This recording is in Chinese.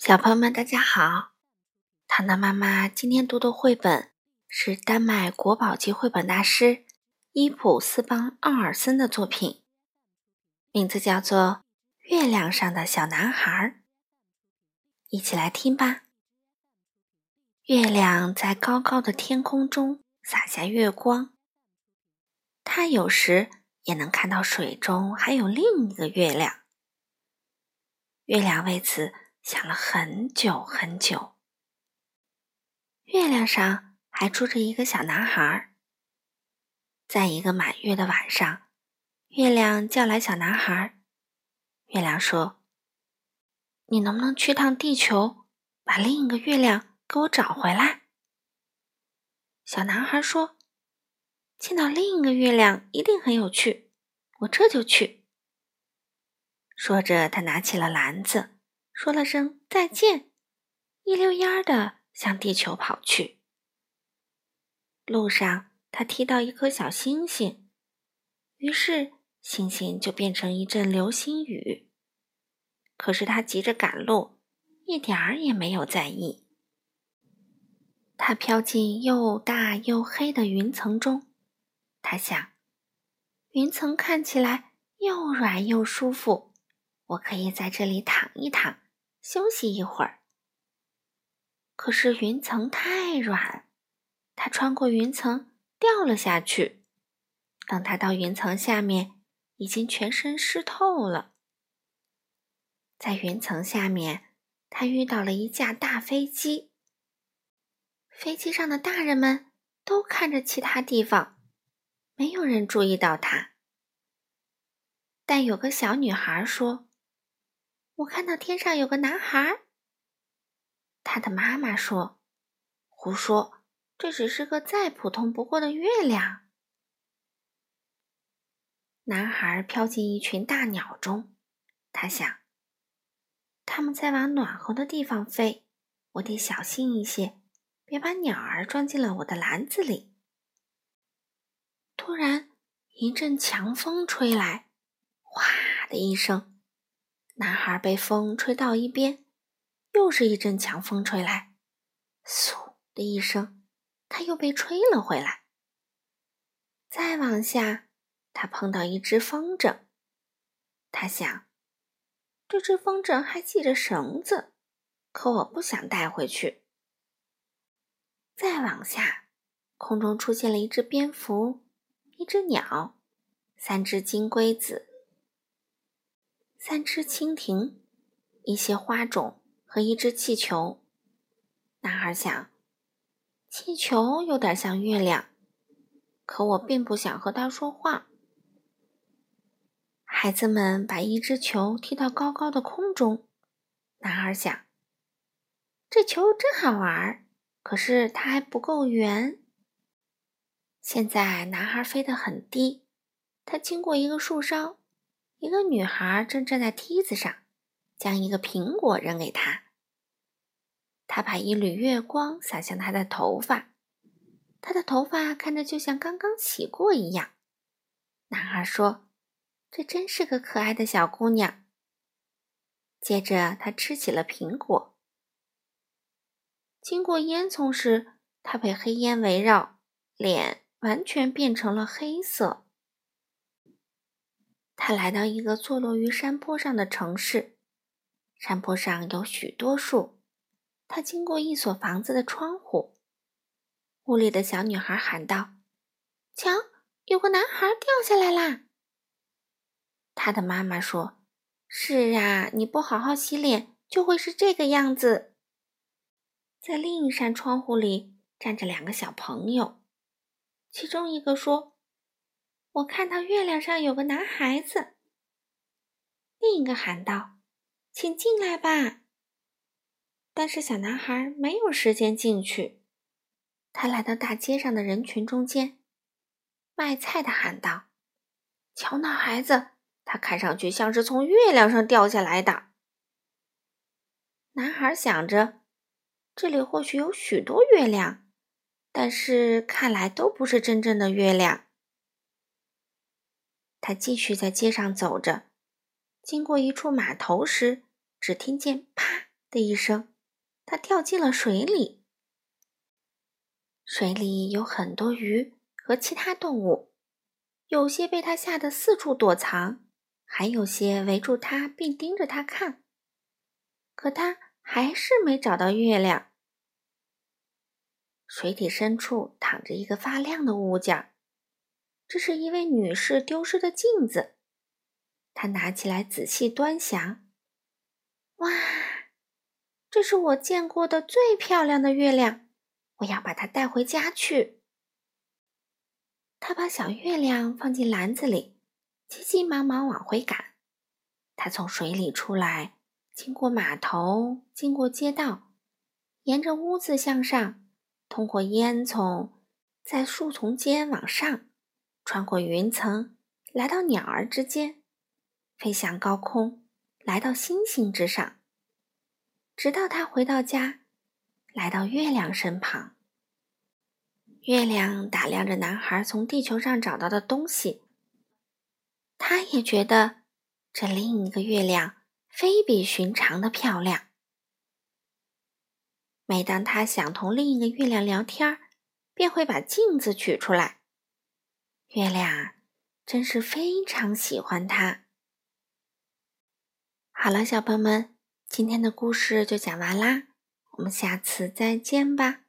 小朋友们，大家好！糖糖妈妈今天读的绘本是丹麦国宝级绘本大师伊普斯邦奥尔森的作品，名字叫做《月亮上的小男孩》。一起来听吧。月亮在高高的天空中洒下月光，它有时也能看到水中还有另一个月亮。月亮为此。想了很久很久，月亮上还住着一个小男孩。在一个满月的晚上，月亮叫来小男孩。月亮说：“你能不能去趟地球，把另一个月亮给我找回来？”小男孩说：“见到另一个月亮一定很有趣，我这就去。”说着，他拿起了篮子。说了声再见，一溜烟儿的向地球跑去。路上，他踢到一颗小星星，于是星星就变成一阵流星雨。可是他急着赶路，一点儿也没有在意。他飘进又大又黑的云层中，他想，云层看起来又软又舒服，我可以在这里躺一躺。休息一会儿。可是云层太软，他穿过云层掉了下去。等他到云层下面，已经全身湿透了。在云层下面，他遇到了一架大飞机。飞机上的大人们都看着其他地方，没有人注意到他。但有个小女孩说。我看到天上有个男孩。他的妈妈说：“胡说，这只是个再普通不过的月亮。”男孩飘进一群大鸟中，他想：“他们在往暖和的地方飞，我得小心一些，别把鸟儿装进了我的篮子里。”突然，一阵强风吹来，哗的一声。男孩被风吹到一边，又是一阵强风吹来，嗖的一声，他又被吹了回来。再往下，他碰到一只风筝，他想，这只风筝还系着绳子，可我不想带回去。再往下，空中出现了一只蝙蝠，一只鸟，三只金龟子。三只蜻蜓，一些花种和一只气球。男孩想，气球有点像月亮，可我并不想和它说话。孩子们把一只球踢到高高的空中。男孩想，这球真好玩，可是它还不够圆。现在，男孩飞得很低，他经过一个树梢。一个女孩正站在梯子上，将一个苹果扔给他。他把一缕月光洒向她的头发，她的头发看着就像刚刚洗过一样。男孩说：“这真是个可爱的小姑娘。”接着，他吃起了苹果。经过烟囱时，他被黑烟围绕，脸完全变成了黑色。他来到一个坐落于山坡上的城市，山坡上有许多树。他经过一所房子的窗户，屋里的小女孩喊道：“瞧，有个男孩掉下来啦！”他的妈妈说：“是啊，你不好好洗脸，就会是这个样子。”在另一扇窗户里站着两个小朋友，其中一个说。我看到月亮上有个男孩子。另一个喊道：“请进来吧。”但是小男孩没有时间进去。他来到大街上的人群中间，卖菜的喊道：“瞧那孩子，他看上去像是从月亮上掉下来的。”男孩想着，这里或许有许多月亮，但是看来都不是真正的月亮。他继续在街上走着，经过一处码头时，只听见“啪”的一声，他掉进了水里。水里有很多鱼和其他动物，有些被他吓得四处躲藏，还有些围住他并盯着他看。可他还是没找到月亮。水底深处躺着一个发亮的物件，这是一位女士丢失的镜子。她拿起来仔细端详，哇，这是我见过的最漂亮的月亮！我要把它带回家去。他把小月亮放进篮子里，急急忙忙往回赶。他从水里出来，经过码头，经过街道，沿着屋子向上，通过烟囱，在树丛间往上，穿过云层，来到鸟儿之间。飞向高空，来到星星之上，直到他回到家，来到月亮身旁。月亮打量着男孩从地球上找到的东西，他也觉得这另一个月亮非比寻常的漂亮。每当他想同另一个月亮聊天，便会把镜子取出来。月亮真是非常喜欢它。好了，小朋友们，今天的故事就讲完啦，我们下次再见吧。